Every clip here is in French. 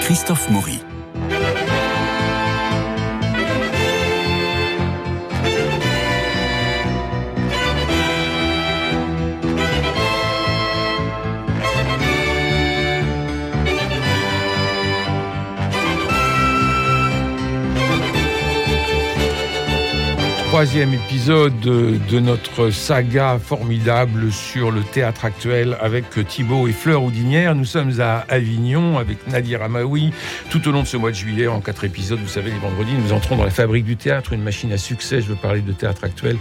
Christophe Maury. Troisième épisode de notre saga formidable sur le théâtre actuel avec Thibaut et Fleur Houdinière. Nous sommes à Avignon avec Nadir Amaoui. Tout au long de ce mois de juillet, en quatre épisodes, vous savez, les vendredis, nous entrons dans la fabrique du théâtre, une machine à succès. Je veux parler de théâtre actuel.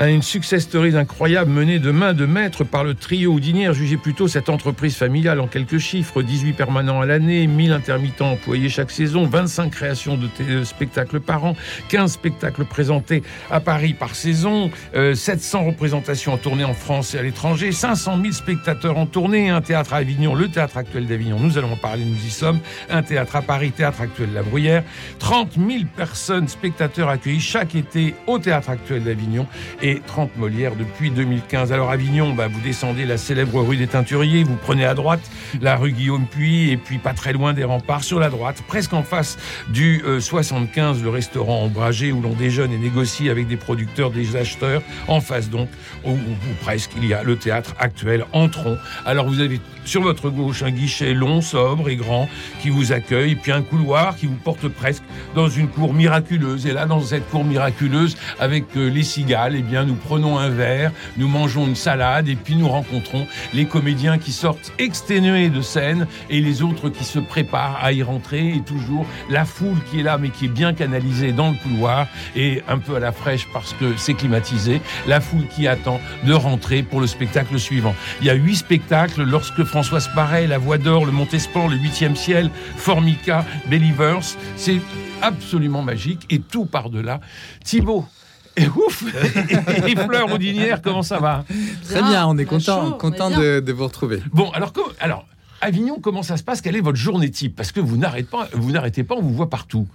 Une success story incroyable menée de main de maître par le trio Houdinière. Jugez plutôt cette entreprise familiale en quelques chiffres 18 permanents à l'année, 1000 intermittents employés chaque saison, 25 créations de spectacles par an, 15 spectacles présentés à Paris par saison, 700 euh, représentations en tournée en France et à l'étranger, 500 000 spectateurs en tournée, un théâtre à Avignon, le théâtre actuel d'Avignon, nous allons en parler, nous y sommes, un théâtre à Paris, théâtre actuel de la Bruyère, 30 000 personnes, spectateurs accueillis chaque été au théâtre actuel d'Avignon et 30 Molières depuis 2015. Alors Avignon, bah, vous descendez la célèbre rue des Teinturiers, vous prenez à droite la rue Guillaume Puy et puis pas très loin des remparts sur la droite, presque en face du 75, euh, le restaurant ombragé où l'on déjeune et négocie avec des producteurs, des acheteurs. En face donc, ou, presque, il y a le théâtre actuel Entrons. Alors vous avez sur votre gauche un guichet long, sobre et grand qui vous accueille, puis un couloir qui vous porte presque dans une cour miraculeuse. Et là, dans cette cour miraculeuse, avec euh, les cigales, eh bien, nous prenons un verre, nous mangeons une salade, et puis nous rencontrons les comédiens qui sortent exténués de scène et les autres qui se préparent à y rentrer, et toujours la foule qui est là, mais qui est bien canalisée dans le couloir, et un peu à la fraîche parce que c'est climatisé, la foule qui attend de rentrer pour le spectacle suivant. Il y a huit spectacles lorsque Françoise Paré, La Voix d'Or, Le Montespan, Le Huitième Ciel, Formica, Believers. C'est absolument magique et tout par-delà. Thibaut, et ouf Et Fleur Audinière, comment ça va? Très bien, on est content, content de, vous retrouver. Bon, alors, alors, Avignon, comment ça se passe? Quelle est votre journée type? Parce que vous n'arrêtez pas, vous n'arrêtez pas, on vous voit partout.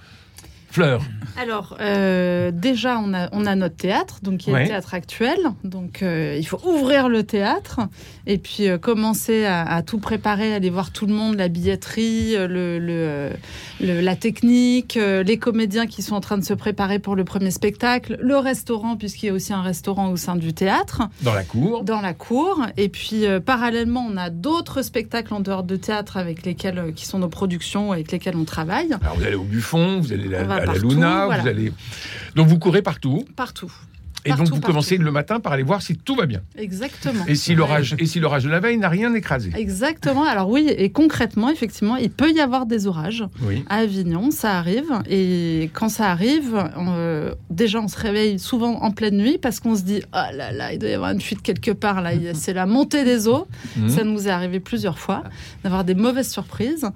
Fleur Alors, euh, déjà, on a, on a notre théâtre, donc qui est le théâtre actuel. Donc, euh, il faut ouvrir le théâtre et puis euh, commencer à, tout préparer, aller voir tout le monde, la billetterie, le, la technique, les comédiens qui sont en train de se préparer pour le premier spectacle, le restaurant, puisqu'il y a aussi un restaurant au sein du théâtre. Dans la cour Dans la cour. Et puis, parallèlement, on a d'autres spectacles en dehors de théâtre avec lesquels, qui sont nos productions, avec lesquels on travaille. Alors, vous allez au Buffon, vous allez la à la Luna, vous allez. Donc vous courez partout. Partout. Et donc vous commencez le matin par aller voir si tout va bien. Exactement. Et si l'orage et si l'orage de la veille n'a rien écrasé. Exactement. Alors oui, et concrètement, effectivement, il peut y avoir des orages oui. à Avignon, ça arrive. Et quand ça arrive, euh, déjà on se réveille souvent en pleine nuit parce qu'on se dit oh là là, il doit y avoir une fuite quelque part là. C'est la montée des eaux. Mhm. Ça nous est arrivé plusieurs fois d'avoir des mauvaises surprises.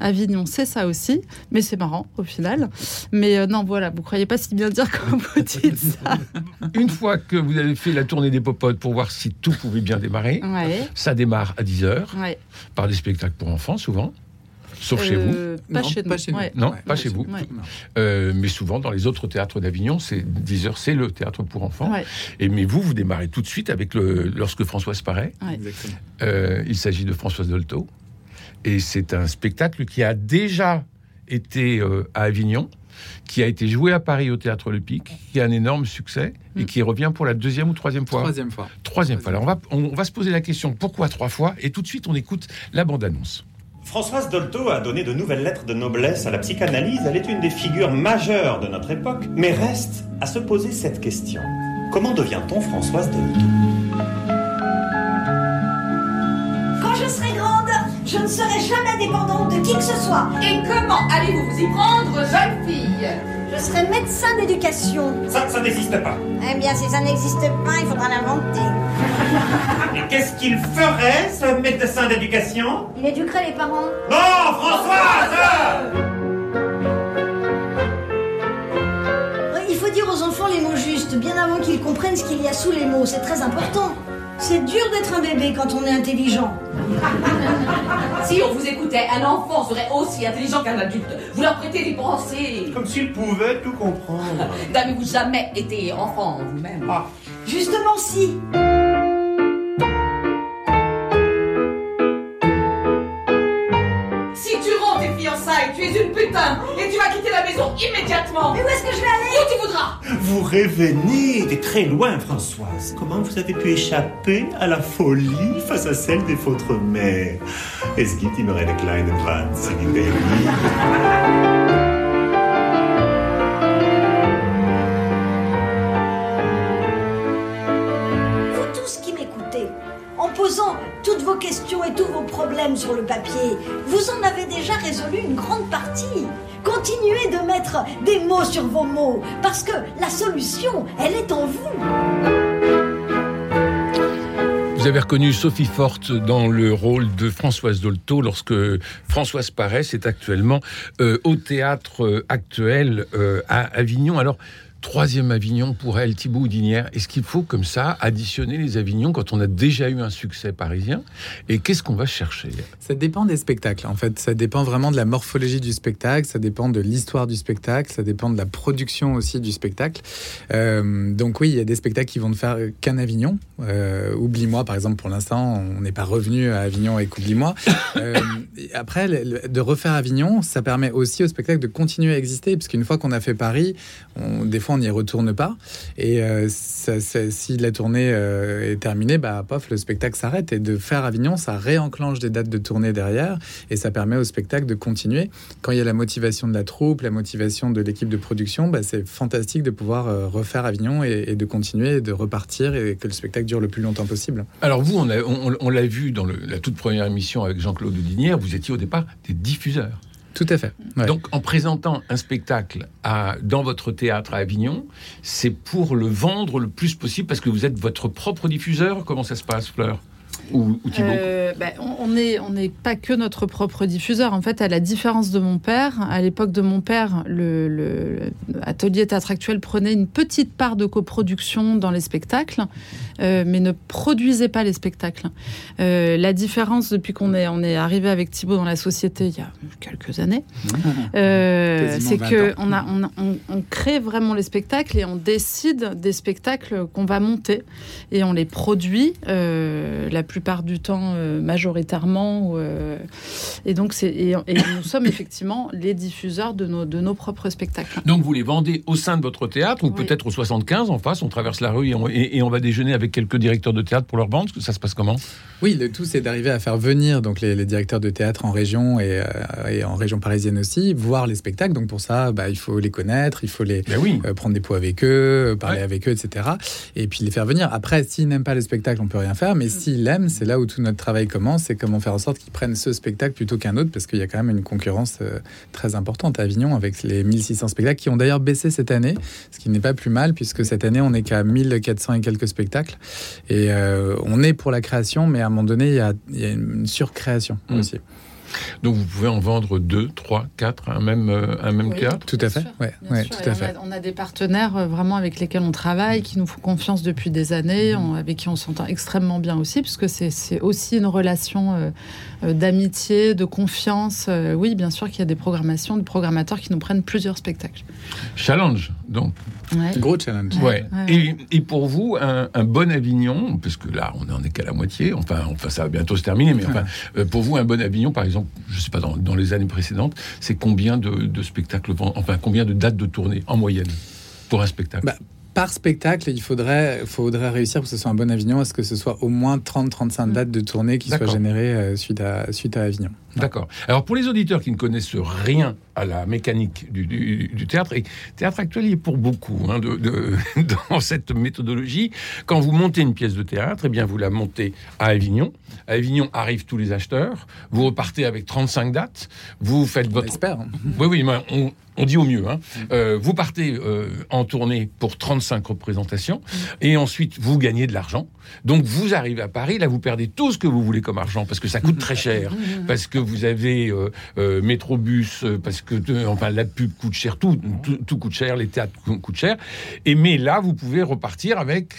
Avignon, c'est ça aussi, mais c'est marrant au final. Mais euh, non, voilà, vous croyez pas si bien dire quand vous dites ça. une fois que vous avez fait la tournée des popotes pour voir si tout pouvait bien démarrer, ça démarre à 10h par des spectacles pour enfants souvent. Sauf chez vous. Euh, pas, chez nous. Non, pas, chez vous. Euh, mais souvent, dans les autres théâtres d'Avignon, c'est 10 heures, c'est le théâtre pour enfants. Et mais vous, vous démarrez tout de suite avec le lorsque Françoise paraît. Euh, il s'agit de Françoise Dolto. Et c'est un spectacle qui a déjà été à Avignon qui a été joué à Paris au Théâtre Le Pic, qui a un énorme succès et mm. qui revient pour la deuxième ou troisième fois Troisième fois. Troisième fois. Alors on va, on va se poser la question pourquoi trois fois? Et tout de suite, on écoute la bande-annonce. Françoise Dolto a donné de nouvelles lettres de noblesse à la psychanalyse. Elle est une des figures majeures de notre époque, mais reste à se poser cette question. Comment devient-on Françoise Dolto? Je ne serai jamais dépendante de qui que ce soit. Et comment allez-vous vous y prendre, jeune fille? Je serai médecin d'éducation. Ça, ça n'existe pas. Eh bien, si ça n'existe pas, il faudra l'inventer. Et qu'est-ce qu'il ferait, ce médecin d'éducation? Il éduquerait les parents. Non, Françoise Il faut dire aux enfants les mots justes, bien avant qu'ils comprennent ce qu'il y a sous les mots. C'est très important. C'est dur d'être un bébé quand on est intelligent. si on vous écoutait, un enfant serait aussi intelligent qu'un adulte. Vous leur prêtez des pensées. Comme s'il pouvait tout comprendre. N'avez-vous jamais été enfant vous-même? Ah. Justement, si. Si tu rends tes fiançailles, tu es une putain et tu vas quitter la maison immédiatement. Mais où est-ce que je vais aller? Où tu vous revenez de très loin, Françoise. Comment vous avez pu échapper à la folie face à celle de votre mère Es gibt immer eine kleine vos questions et tous vos problèmes sur le papier, vous en avez déjà résolu une grande partie. Continuez de mettre des mots sur vos mots, parce que la solution, elle est en vous. Vous avez reconnu Sophie Forte dans le rôle de Françoise Dolto lorsque Françoise Paresse est actuellement euh, au théâtre euh, actuel euh, à Avignon. Alors, Troisième Avignon pour elle, Thibaut Houdinière. Est-ce qu'il faut comme ça additionner les Avignons quand on a déjà eu un succès parisien Et qu'est-ce qu'on va chercher Ça dépend des spectacles. En fait, ça dépend vraiment de la morphologie du spectacle, ça dépend de l'histoire du spectacle, ça dépend de la production aussi du spectacle. Euh, donc oui, il y a des spectacles qui vont ne faire qu'un Avignon. Euh, Oublie-moi, par exemple, pour l'instant, on n'est pas revenu à Avignon avec Oublie-moi. Euh, après, de refaire Avignon, ça permet aussi au spectacle de continuer à exister, parce qu'une fois qu'on a fait Paris, on, des fois on n'y retourne pas. Et euh, si la tournée euh, est terminée, bah, pof, le spectacle s'arrête. Et de faire Avignon, ça réenclenche des dates de tournée derrière. Et ça permet au spectacle de continuer. Quand il y a la motivation de la troupe, la motivation de l'équipe de production, bah, c'est fantastique de pouvoir euh, refaire Avignon et, de continuer, et de repartir et que le spectacle dure le plus longtemps possible. Alors vous, on l'a vu dans la toute première émission avec Jean-Claude Dinière, vous étiez au départ des diffuseurs. Tout à fait. Donc, en présentant un spectacle dans votre théâtre à Avignon, c'est pour le vendre le plus possible parce que vous êtes votre propre diffuseur? Comment ça se passe, Fleur? Ou, ou Thibault euh, bah, On n'est on est pas que notre propre diffuseur. En fait, à la différence de mon père, à l'époque de mon père, le, le, le, Atelier Théâtre Actuel prenait une petite part de coproduction dans les spectacles, euh, mais ne produisait pas les spectacles. Euh, la différence depuis qu'on est, on est arrivé avec Thibault dans la société il y a quelques années, c'est que on, a, on, on, on, crée vraiment les spectacles et on décide des spectacles qu'on va monter et on les produit la plupart du temps euh, majoritairement. Euh, et donc, c'est, et, et, nous sommes effectivement les diffuseurs de nos, de nos propres spectacles. Donc, vous les vendez au sein de votre théâtre ou oui. peut-être au 75 en face, on traverse la rue et on, et, et on, va déjeuner avec quelques directeurs de théâtre pour leur vendre Ça se passe comment? Oui, le tout, c'est d'arriver à faire venir donc, les, les directeurs de théâtre en région et, euh, et, en région parisienne aussi, voir les spectacles. Donc, pour ça, bah, il faut les connaître, il faut les ben oui. euh, prendre des pots avec eux, parler ouais. avec eux, etc. Et puis les faire venir. Après, s'ils n'aiment pas le spectacle, on peut rien faire, mais mmh. s'ils c'est là où tout notre travail commence, c'est comment faire en sorte qu'ils prennent ce spectacle plutôt qu'un autre, parce qu'il y a quand même une concurrence euh, très importante à Avignon avec les 1600 spectacles qui ont d'ailleurs baissé cette année, ce qui n'est pas plus mal, puisque cette année, on n'est qu'à 1400 et quelques spectacles. Et euh, on est pour la création, mais à un moment donné, il y a, il y a une surcréation mmh. aussi. Donc vous pouvez en vendre deux, trois, quatre, un même, euh, un même oui, théâtre Tout à fait. Ouais, ouais, tout à on, fait. A, on a des partenaires euh, vraiment avec lesquels on travaille, qui nous font confiance depuis des années, on, avec qui on s'entend extrêmement bien aussi, puisque c'est aussi une relation euh, d'amitié, de confiance. Euh, oui, bien sûr qu'il y a des programmations, des programmateurs qui nous prennent plusieurs spectacles. Challenge, donc. Ouais. Gros challenge. Ouais. ouais. Et, et, pour vous, un, un, bon Avignon, parce que là, on n'en est qu'à la moitié, enfin, enfin, ça va bientôt se terminer, mais enfin, euh, pour vous, un bon Avignon, par exemple, je ne sais pas, dans, dans, les années précédentes, c'est combien de, de, spectacles, enfin, combien de dates de tournée en moyenne pour un spectacle? Bah, par spectacle, il faudrait, faudrait réussir pour que ce soit un bon Avignon, à ce que ce soit au moins 30-35 dates de tournée qui soient générées euh, suite, à, suite à Avignon. D'accord. Alors pour les auditeurs qui ne connaissent rien à la mécanique du, du, du théâtre, et théâtre actuel il est pour beaucoup hein, de, de, dans cette méthodologie. Quand vous montez une pièce de théâtre, eh bien vous la montez à Avignon. À Avignon arrivent tous les acheteurs. Vous repartez avec 35 dates. Vous faites votre. Espère. Oui, oui, mais on, on dit au mieux. Hein. Euh, vous partez euh, en tournée pour 35 représentations et ensuite vous gagnez de l'argent. Donc vous arrivez à Paris, là vous perdez tout ce que vous voulez comme argent parce que ça coûte très cher, parce que vous avez euh, euh, Métrobus, parce que euh, enfin la pub coûte cher, tout, tout, tout, coûte cher, les théâtres coûtent cher. Et mais là vous pouvez repartir avec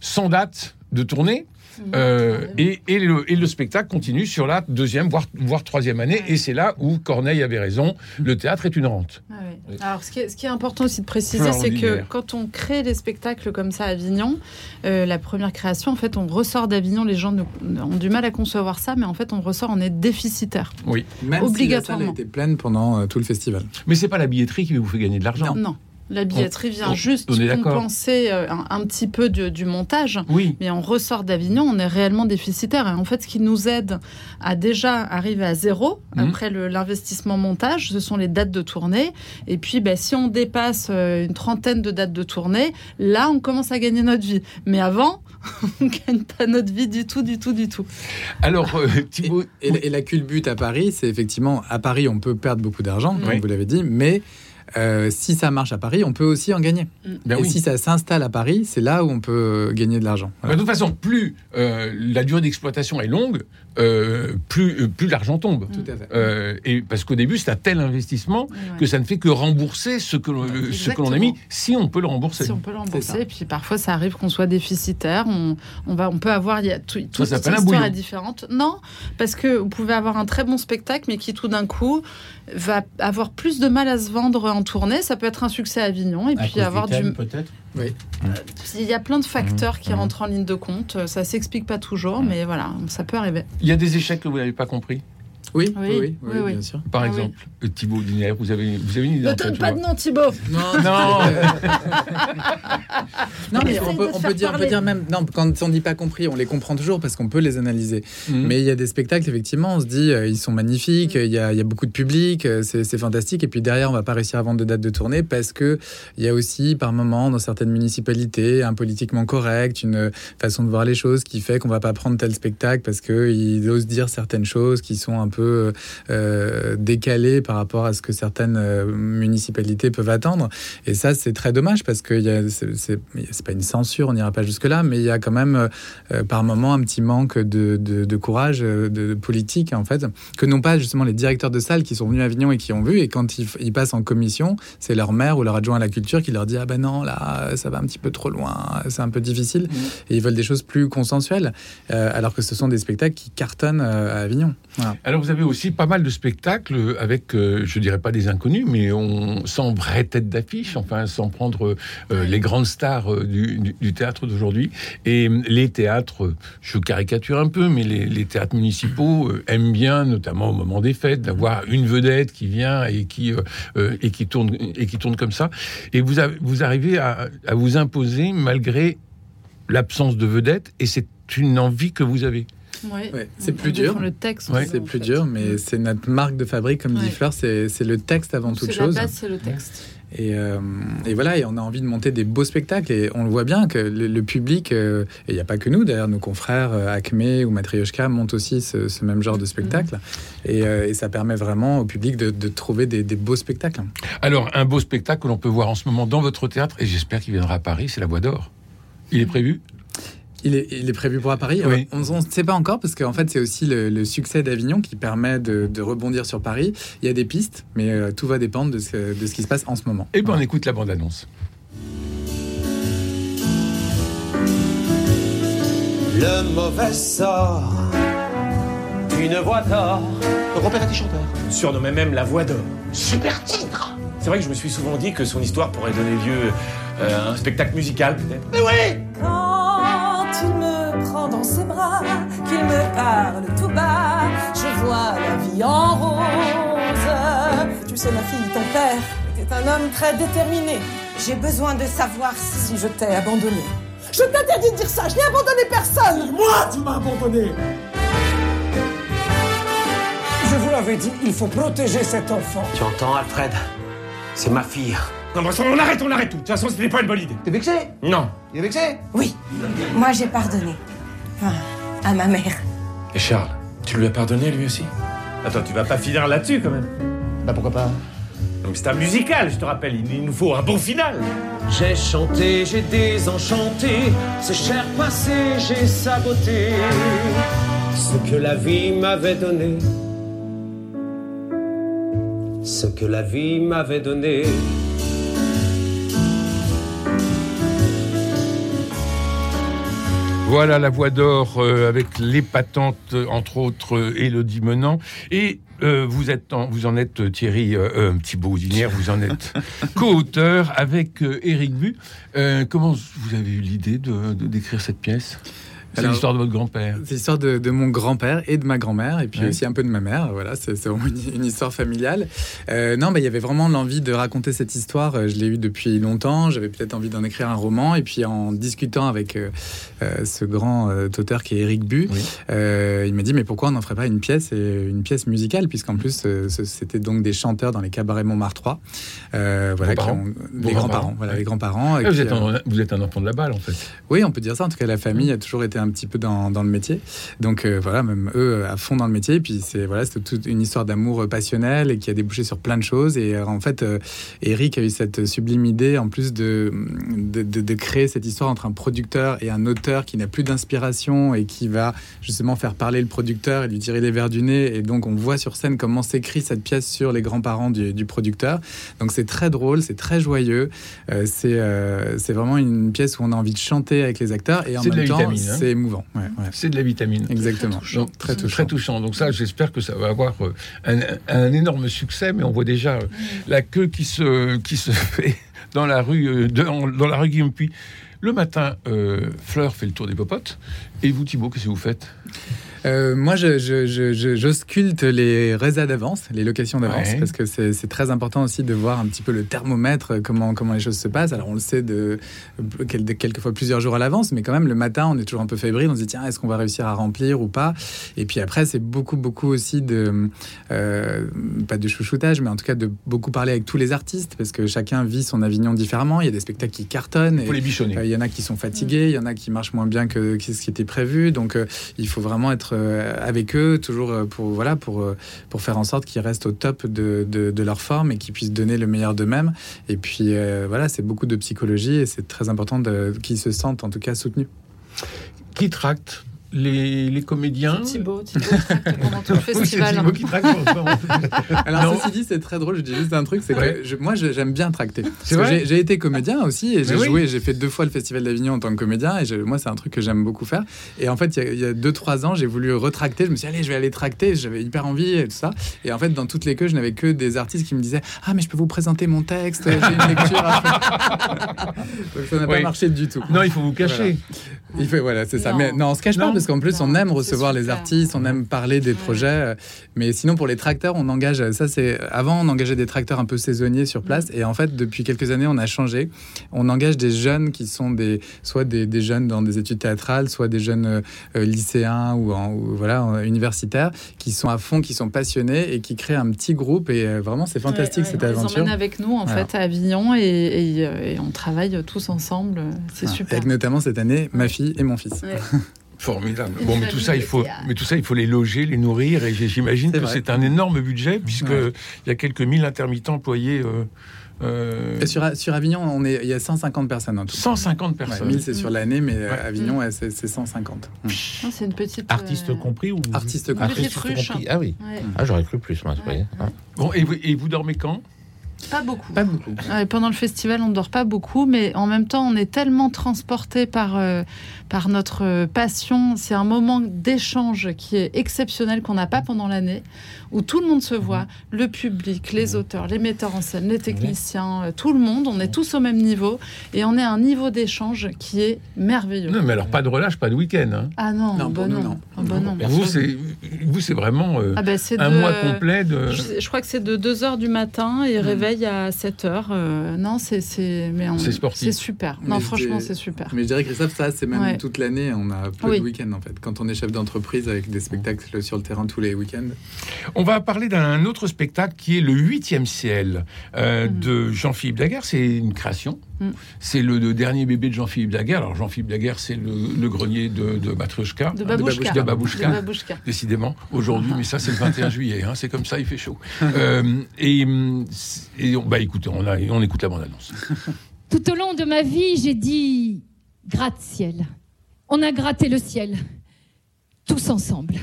100 dates de tournée euh, et, et, le, et, le, spectacle continue sur la deuxième, voire, voire troisième année. Et c'est là où Corneille avait raison. Le théâtre est une rente. Ah. Alors, ce qui, est, ce qui, est, important aussi de préciser, c'est que quand on crée des spectacles comme ça à Avignon, euh, la première création, en fait, on ressort d'Avignon. Les gens ont du mal à concevoir ça, mais en fait, on ressort, on est déficitaire. Oui. Même obligatoirement. Si la salle a été pleine pendant euh, tout le festival. Mais c'est pas la billetterie qui vous fait gagner de l'argent. Non. non. La billetterie vient juste compenser euh, un, un, petit peu du montage. Oui. Mais on ressort d'Avignon, on est réellement déficitaire. Et en fait, ce qui nous aide à déjà arriver à zéro mhm. après l'investissement montage, ce sont les dates de tournée. Et puis, ben, si on dépasse euh, une trentaine de dates de tournée, là, on commence à gagner notre vie. Mais avant, on gagne pas notre vie du tout, du tout, du tout. Alors, euh. Et, la culbute à Paris, c'est effectivement, à Paris, on peut perdre beaucoup d'argent, comme vous l'avez dit, mais euh, si ça marche à Paris, on peut aussi en gagner. Mm. Ben et si ça s'installe à Paris, c'est là où on peut gagner de l'argent. De toute façon, plus euh, la durée d'exploitation est longue, euh, plus, plus l'argent tombe. Tout à fait. et parce qu'au début, c'est un tel investissement que ça ne fait que rembourser ce que, ce que l'on a mis, si on peut le rembourser. Si on peut le rembourser. Et puis parfois, ça arrive qu'on soit déficitaire. On, on, va, on peut avoir. Il y a tout, toute histoire est différente. Non, parce que vous pouvez avoir un très bon spectacle, mais qui tout d'un coup va avoir plus de mal à se vendre en tournée. Ça peut être un succès à Avignon et puis avoir du. Peut-être. Oui. Euh, il y a plein de facteurs qui mmh. rentrent en ligne de compte. Ça s'explique pas toujours, mmh. mais voilà, ça peut arriver. Il y a des échecs que vous n'avez pas compris. Oui, oui, oui, bien sûr. Par ah exemple, euh, Thibaut Dinière, vous avez, vous avez une idée Ne donne pas de nom, Thibaut. Non, non. Non, mais on peut, on peut dire, on peut dire même, non, quand on dit pas compris, on les comprend toujours parce qu'on peut les analyser. Mhm. Mais il y a des spectacles, effectivement, on se dit, euh, ils sont magnifiques, il y, a, il y, a, beaucoup de public, euh, c'est fantastique, et puis derrière, on va pas réussir à vendre de date de tournée parce que il y a aussi, par moment, dans certaines municipalités, un politiquement correct, une façon de voir les choses qui fait qu'on va pas prendre tel spectacle parce qu'ils osent dire certaines choses qui sont un peu euh, décalé par rapport à ce que certaines euh, municipalités peuvent attendre. Et ça, c'est très dommage parce que c'est pas une censure, on n'ira pas jusque-là, mais il y a quand même euh, par moment un petit manque de, de, courage, de, politique en fait, que n'ont pas justement les directeurs de salle qui sont venus à Avignon et qui ont vu. Et quand ils, passent en commission, c'est leur maire ou leur adjoint à la culture qui leur dit Ah ben non, là, ça va un petit peu trop loin, c'est un peu difficile. Mmh. Et ils veulent des choses plus consensuelles, alors que ce sont des spectacles qui cartonnent à Avignon. Alors vous avez aussi pas mal de spectacles avec, euh, je dirais pas des inconnus, mais on sans vraie tête d'affiche, enfin sans prendre euh, les grandes stars euh, du, théâtre d'aujourd'hui. Et les théâtres, je caricature un peu, mais les, théâtres municipaux aiment bien, notamment au moment des fêtes, d'avoir une vedette qui vient et qui et qui tourne et qui tourne comme ça. Et vous vous arrivez à, à vous imposer malgré l'absence de vedette, et c'est une envie que vous avez. C'est plus dur. Le texte. C'est plus dur, mais c'est notre marque de fabrique, comme dit Fleur. C'est le texte avant toute chose. La base, c'est le texte. Et, euh, et, voilà, et on a envie de monter des beaux spectacles. Et on le voit bien que le, public, euh, et il n'y a pas que nous d'ailleurs, nos confrères euh, Acme ou Matryoshka montent aussi ce, même genre de spectacle. Mm. Et, ça permet vraiment au public de, trouver des, des, beaux spectacles. Alors, un beau spectacle que l'on peut voir en ce moment dans votre théâtre, et j'espère qu'il viendra à Paris, c'est La Voix d'Or. Il est prévu? Il est, prévu pour à Paris. On ne sait pas encore parce qu'en fait, c'est aussi le, succès d'Avignon qui permet de, rebondir sur Paris. Il y a des pistes, mais euh, tout va dépendre de ce, de ce, qui se passe en ce moment. Et eh bien, on écoute la bande-annonce. Le mauvais sort, une voix d'or. Robert chanteur. Surnommé même la voix d'or. Super titre C'est vrai que je me suis souvent dit que son histoire pourrait donner lieu euh, à un spectacle musical, peut-être. Mais oui il me prend dans ses bras, qu'il me parle tout bas, je vois la vie en rose. Tu sais, ma fille, ton père était un homme très déterminé. J'ai besoin de savoir si je t'ai abandonné. Je t'interdis de dire ça, je n'ai abandonné personne Moi, tu m'as abandonné Je vous l'avais dit, il faut protéger cet enfant. Tu entends, Alfred? C'est ma fille. Non, on arrête, on arrête tout. De toute façon, ce n'est pas une bonne idée. T'es vexé? Non. T'es vexé? Oui. Moi, j'ai pardonné. Enfin, à ma mère. Et Charles, tu lui as pardonné lui aussi? Attends, tu vas pas finir là-dessus quand même Bah pourquoi pas c'est un musical, je te rappelle, il nous faut un bon final. J'ai chanté, j'ai désenchanté, ce cher passé, j'ai saboté ce que la vie m'avait donné. Ce que la vie m'avait donné. Voilà la voix d'or euh, avec l'épatante, entre autres, Élodie Menant. Et euh, vous, êtes vous en êtes, Thierry euh, Thibault vous en êtes co-auteur avec Éric Bu. comment vous avez eu l'idée de, d'écrire cette pièce? C'est l'histoire de votre grand-père. C'est l'histoire de, de, mon grand-père et de ma grand-mère, et puis aussi un peu de ma mère. Voilà, c'est vraiment une, histoire familiale. Euh, non, bah, il y avait vraiment l'envie de raconter cette histoire. Euh, je l'ai eu depuis longtemps. J'avais peut-être envie d'en écrire un roman. Et puis en discutant avec euh, euh ce grand euh, auteur qui est Eric Bu, oui. il m'a dit mais pourquoi on n'en ferait pas une pièce et une pièce musicale, puisqu'en plus c'était donc des chanteurs dans les cabarets Montmartre 3. voilà, qui ont, les grands-parents. Voilà, les grands-parents. Ah, vous, êtes un, vous êtes un enfant de la balle en fait. Oui, on peut dire ça. En tout cas, la famille a toujours été un petit peu dans, dans le métier. Donc euh, voilà, même eux à fond dans le métier. Puis c'est voilà, c'est toute une histoire d'amour passionnel et qui a débouché sur plein de choses. Et euh, en fait, euh, Eric a eu cette sublime idée, en plus de de, de, de, créer cette histoire entre un producteur et un auteur qui n'a plus d'inspiration et qui va justement faire parler le producteur et lui tirer les verres du nez. Et donc on voit sur scène comment s'écrit cette pièce sur les grands-parents du, du, producteur. Donc c'est très drôle, c'est très joyeux. Euh, c'est euh, c'est vraiment une pièce où on a envie de chanter avec les acteurs et en même temps hein. c'est émouvant. Ouais, ouais. C'est de la vitamine. Exactement. Très touchant. Donc, très, touchant. très touchant. Donc ça, j'espère que ça va avoir euh, un, un, énorme succès, mais on voit déjà la queue qui se, qui se fait dans la rue, dans, dans la rue Guillaume Puy. Le matin, euh, Fleur fait le tour des popotes. Et vous, Thibault, qu'est-ce que vous faites? Euh, moi, j'ausculte je, je, les résas d'avance, les locations d'avance, ouais. parce que c'est très important aussi de voir un petit peu le thermomètre, comment, comment les choses se passent. Alors, on le sait de, de quelquefois plusieurs jours à l'avance, mais quand même, le matin, on est toujours un peu fébrile. On se dit, tiens, est-ce qu'on va réussir à remplir ou pas? Et puis après, c'est beaucoup, beaucoup aussi de, euh, pas de chouchoutage, mais en tout cas de beaucoup parler avec tous les artistes, parce que chacun vit son Avignon différemment. Il y a des spectacles qui cartonnent. Il faut les bichonner. Euh, il y en a qui sont fatigués, il y en a qui marchent moins bien que, que ce qui était prévu. Donc, euh, il faut vraiment être avec eux, toujours pour, voilà, pour, pour faire en sorte qu'ils restent au top de, de, leur forme et qu'ils puissent donner le meilleur d'eux-mêmes. Et puis euh, voilà, c'est beaucoup de psychologie et c'est très important qu'ils se sentent en tout cas soutenus. Qui tracte les, les, comédiens. Thibaut, Thibaut pendant tout le festival. Oui, qui tracte Alors, non. ceci dit, c'est très drôle. Je dis juste un truc c'est ouais. que je, moi, j'aime bien tracter. J'ai été comédien aussi et j'ai joué. Oui. J'ai fait deux fois le Festival d'Avignon en tant que comédien et moi, c'est un truc que j'aime beaucoup faire. Et en fait, il y a 2-3 ans, j'ai voulu retracter. Je me suis dit, allez, je vais aller tracter. J'avais hyper envie et tout ça. Et en fait, dans toutes les queues, je n'avais que des artistes qui me disaient Ah, mais je peux vous présenter mon texte. J'ai une lecture à faire. Donc, ça n'a oui. pas marché du tout. Non, il faut vous cacher. Voilà. Il fait, voilà, c'est ça. Mais non, on se cache pas parce qu'en plus, non, on aime recevoir les artistes, on aime parler des projets. Mais sinon, pour les tracteurs, on engage. Ça, c'est avant, on engageait des tracteurs un peu saisonniers sur place. Et en fait, depuis quelques années, on a changé. On engage des jeunes qui sont des, soit des, des jeunes dans des études théâtrales, soit des jeunes euh, lycéens ou, en, ou voilà universitaires, qui sont à fond, qui sont passionnés et qui créent un petit groupe. Et euh, vraiment, c'est fantastique ouais, cette on aventure. On avec nous en voilà. fait à Avignon et, et, et, on travaille tous ensemble. C'est super. Avec notamment cette année, ma fille et mon fils. Ouais. Formidable. Bon, mais tout ça, il faut, mais tout ça, il faut les loger, les nourrir, et j'imagine que c'est un énorme budget puisque ouais. il y a quelques mille intermittents employés. Euh, euh... Sur, sur, Avignon, on est, il y a 150 personnes en tout. 150 personnes. Ouais, 1000 c'est sur l'année, mais ouais. Avignon, ouais, c'est 150. Mmh. C'est une petite. Artiste euh... compris ou Artiste compris. Petite ruche. compris. Ah oui. Ah, j'aurais cru plus, moi. Ouais. Ah. Bon, et vous, et vous dormez quand? Pas beaucoup. Pas beaucoup. Ouais, pendant le festival, on ne dort pas beaucoup, mais en même temps, on est tellement transporté par, euh, par notre passion. C'est un moment d'échange qui est exceptionnel qu'on n'a pas pendant l'année, où tout le monde se voit, mmh. le public, les mmh. auteurs, les metteurs en scène, les techniciens, mmh. tout le monde. On est tous au même niveau et on est à un niveau d'échange qui est merveilleux. Non, mais alors pas de relâche, pas de week-end. Hein. Ah non, non, bon, non. non. Bon, non. Vous, c'est vous, c'est vraiment euh, ah ben, un de, mois complet de. Je, je crois que c'est de 2 heures du matin et réveil à 7 heures. Euh, non, c'est mais c'est sportif. C'est super. Mais non, franchement, c'est super. Mais je dirais Christophe, ça c'est même Ouais. toute l'année. On a peu Oui. de week-ends en fait. Quand on est chef d'entreprise avec des spectacles sur le terrain tous les week-ends. On va parler d'un autre spectacle qui est le huitième ciel euh, Mm. de Jean-Philippe Daguerre. C'est une création. Mm. C'est le, le dernier bébé de Jean-Philippe Daguerre. Alors Jean-Philippe Daguerre, c'est le, le grenier de, de. De Babouchka. De Babouchka. De Babouchka. Décidément, aujourd'hui, mais ça c'est le 21 juillet, hein, c'est comme ça, il fait chaud. Euh, et, et on, bah écoutez, on, a, on écoute la bande-annonce. Tout au long de ma vie, j'ai dit gratte-ciel. On a gratté le ciel, tous ensemble.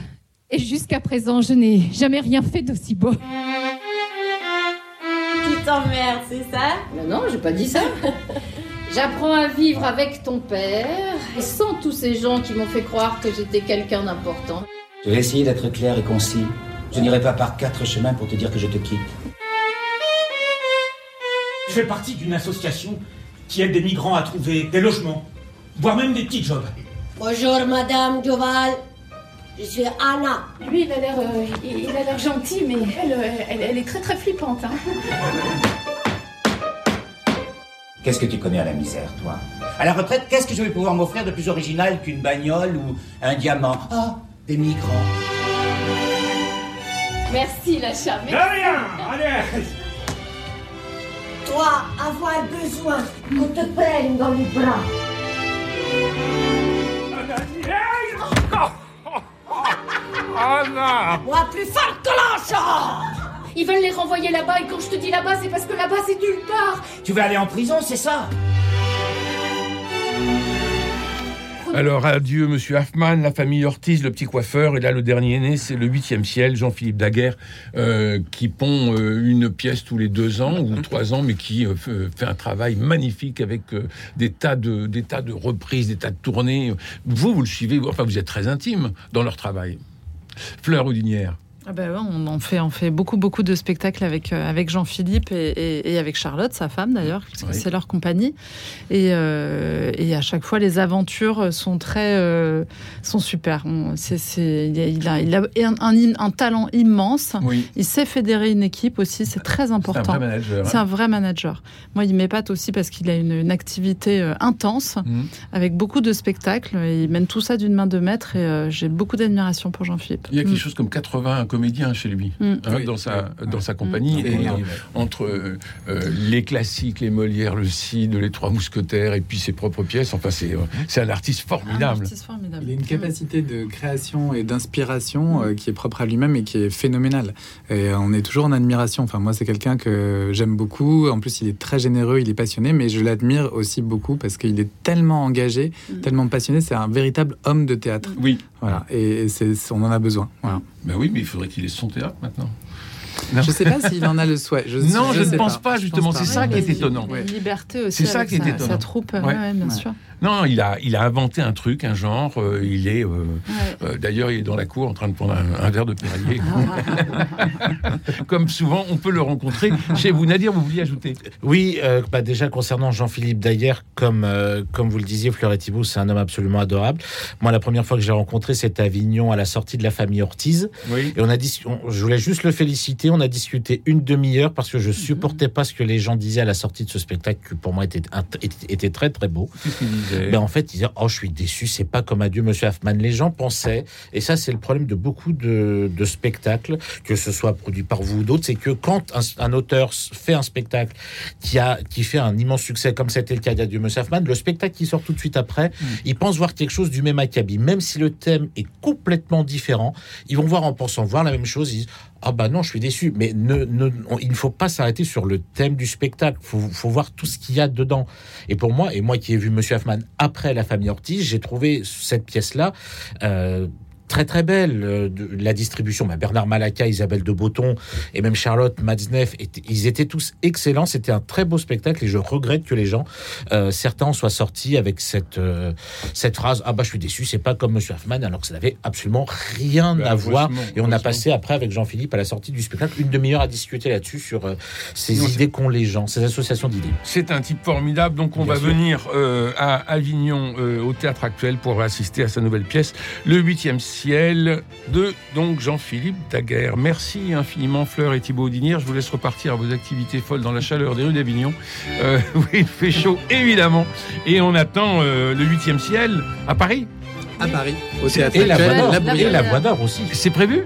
Et jusqu'à présent, je n'ai jamais rien fait d'aussi beau. T'emmerdes, c'est ça? Mais non, j'ai pas dit ça. J'apprends à vivre avec ton père et sans tous ces gens qui m'ont fait croire que j'étais quelqu'un d'important. Je vais essayer d'être clair et concis. Je n'irai pas par quatre chemins pour te dire que je te quitte. Je fais partie d'une association qui aide des migrants à trouver des logements, voire même des petits jobs. Bonjour, Madame Duval. Je suis Anna. Lui, il a l'air, euh, il, il a l'air gentil, mais elle, euh, elle, elle est très très flippante. Hein. Qu'est-ce que tu connais à la misère, toi? À la retraite, qu'est-ce que je vais pouvoir m'offrir de plus original qu'une bagnole ou un diamant? Ah, des migrants. Merci, la charmée. De rien Allez Toi, avoir besoin qu'on te prenne dans les bras. Anna Moi, plus fort que l'enchant Ils veulent les renvoyer là-bas, et quand je te dis là-bas, c'est parce que là-bas, c'est nulle part. Tu vas aller en prison, c'est ça Alors adieu Monsieur Hoffman, la famille Ortiz, le petit coiffeur, et là le dernier né, c'est le huitième ciel, Jean-Philippe Daguerre, euh, qui pond euh, une pièce tous les deux ans ou trois ans, mais qui euh, fait un travail magnifique avec euh, des tas de des tas de reprises, des tas de tournées. Vous, vous le suivez, enfin vous êtes très intime dans leur travail. Fleur Houdinière. Ah ben ouais, on en fait, on fait beaucoup, beaucoup de spectacles avec, euh, avec Jean-Philippe et, et- et avec Charlotte, sa femme d'ailleurs, parce que Oui. c'est leur compagnie. Et, euh, et à chaque fois, les aventures sont très, euh, sont super. On- il a, il a, il a un, un- un talent immense. Oui. Il sait fédérer une équipe aussi, c'est très important. vrai manager, hein. C'est un vrai manager. Moi, il m'épate aussi parce qu'il a une, une activité euh, intense, Mhm. avec beaucoup de spectacles. Et il mène tout ça d'une main de maître. Et j'ai beaucoup d'admiration pour Jean-Philippe. Il y a quelque Mm. chose comme 80 comédiens chez lui, Mm. hein, Oui. dans, sa, dans sa compagnie. Mm. Et, Énorme. entre euh, euh, les classiques, les Molières, le Cid, les Trois Mousquetaires, et puis ses propres pièces. Enfin, c'est euh, c'est un artiste formidable. artiste formidable. Il a une capacité de création et d'inspiration euh, qui est propre à lui-même et qui est phénoménale. Et euh, on est toujours en admiration. Enfin, moi, c'est quelqu'un que j'aime beaucoup. En plus, il est très généreux, il est passionné, mais je l'admire aussi beaucoup parce qu'il est tellement engagé, tellement passionné. C'est un véritable homme de théâtre. Oui. Voilà. Et, et c'est- on en a besoin. Voilà. Ben oui, mais il faudrait qu'il ait son théâtre maintenant. Je sais pas s'il en a le souhait. Je- non, je, je ne pense pas, justement. C'est ça qui est étonnant. liberté aussi. C'est ça qui est étonnant. Sa troupe, ouais, Ouais. ouais, bien Ouais. sûr. Non, il a, il a inventé un truc, un genre. euh, il est, euh, Ouais. euh, d'ailleurs, il est dans la cour en train de prendre un, un verre de Perrier. Comme souvent, on peut le rencontrer chez vous. Nadir, vous vouliez ajouter? Oui, euh, bah déjà concernant Jean-Philippe Daguerre, comme, euh, comme vous le disiez, Fleur et Thibault, c'est un homme absolument adorable. Moi, la première fois que j'ai rencontré, c'était à Avignon, à la sortie de la famille Ortiz. Oui. Et on a on- je voulais juste le féliciter. On a discuté une demi-heure parce que je supportais pas ce que les gens disaient à la sortie de ce spectacle, qui pour moi était, était, très très beau. Disait Ben en fait, ils disaient Oh, je suis déçu, c'est pas comme Adieu, monsieur Hoffman. Les gens pensaient, et ça, c'est le problème de beaucoup de, de spectacles, que ce soit produit par vous ou d'autres, c'est que quand un, un auteur fait un spectacle qui, a, qui fait un immense succès, comme c'était le cas d'Adieu, monsieur Hoffman, le spectacle qui sort tout de suite après, ils pensent voir quelque chose du même acabit. Même si le thème est complètement différent, ils vont voir en pensant voir la même chose, ils disent ah bah non, je suis déçu. Mais il ne faut pas s'arrêter sur le thème du spectacle. Il faut, faut voir tout ce qu'il y a dedans. Et pour moi, et moi qui ai vu Monsieur Hoffman après La Famille Ortiz, j'ai trouvé cette pièce-là euh, très très belle. Euh, la distribution, bah, Bernard Malaca, Isabelle de Botton et même Charlotte Matzneff, ils étaient tous excellents. C'était un très beau spectacle et je regrette que les gens, euh, certains en soient sortis avec cette, euh, cette phrase « Ah bah je suis déçu, c'est pas comme Monsieur Hoffman », alors que ça n'avait absolument rien Bah, à voir. Et on a passé après avec Jean-Philippe à la sortie du spectacle une demi-heure à discuter là-dessus sur euh, ces Non, idées qu'ont les gens, ces associations d'idées. C'est un type formidable, donc on Bien va sûr. venir à Avignon au théâtre actuel pour assister à sa nouvelle pièce, Le huitième ciel de donc Jean-Philippe Daguerre. Merci infiniment Fleur et Thibaut Audinière. Je vous laisse repartir à vos activités folles dans la chaleur des rues d'Avignon. Euh, oui, il fait chaud évidemment, et on attend euh, le huitième ciel à Paris. À Paris, au théâtre Et la la voix d'or aussi. C'est prévu?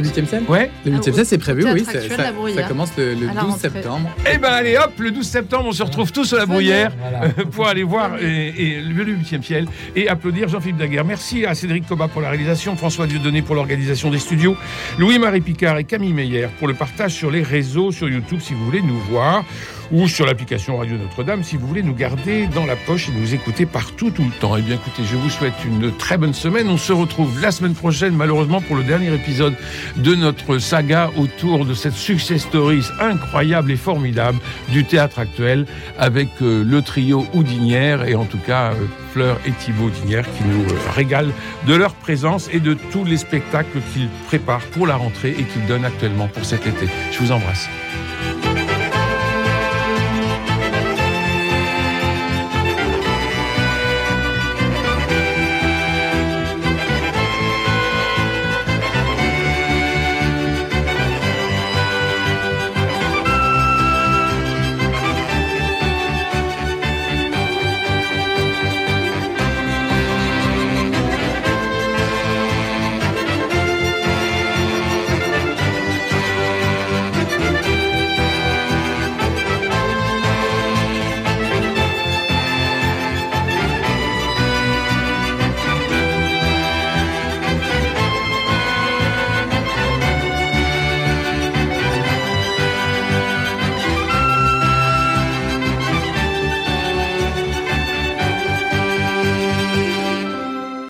Le 8 ciel Ouais. Le 8 ciel, c'est prévu, oui. Ça, ça- commence le, le À la 12 rentrée. septembre. Eh ben allez hop, le 12 septembre, on se retrouve tous à la bruyère euh, pour aller voir et, et le 8e ciel et applaudir Jean-Philippe Daguerre. Merci à Cédric Coba pour la réalisation, François Dieudonné pour l'organisation des studios, Louis-Marie Picard et Camille Meyer pour le partage sur les réseaux, sur YouTube si vous voulez nous voir ou sur l'application Radio Notre-Dame si vous voulez nous garder dans la poche et nous écouter partout tout le temps. Eh bien écoutez, je vous souhaite une très bonne semaine. On se retrouve la semaine prochaine malheureusement pour le dernier épisode de notre saga autour de cette success stories incroyable et formidable du théâtre actuel avec euh, le trio Houdinière et en tout cas euh, Fleur et Thibaut Houdinière qui nous euh, régalent de leur présence et de tous les spectacles qu'ils préparent pour la rentrée et qu'ils donnent actuellement pour cet été. Je vous embrasse.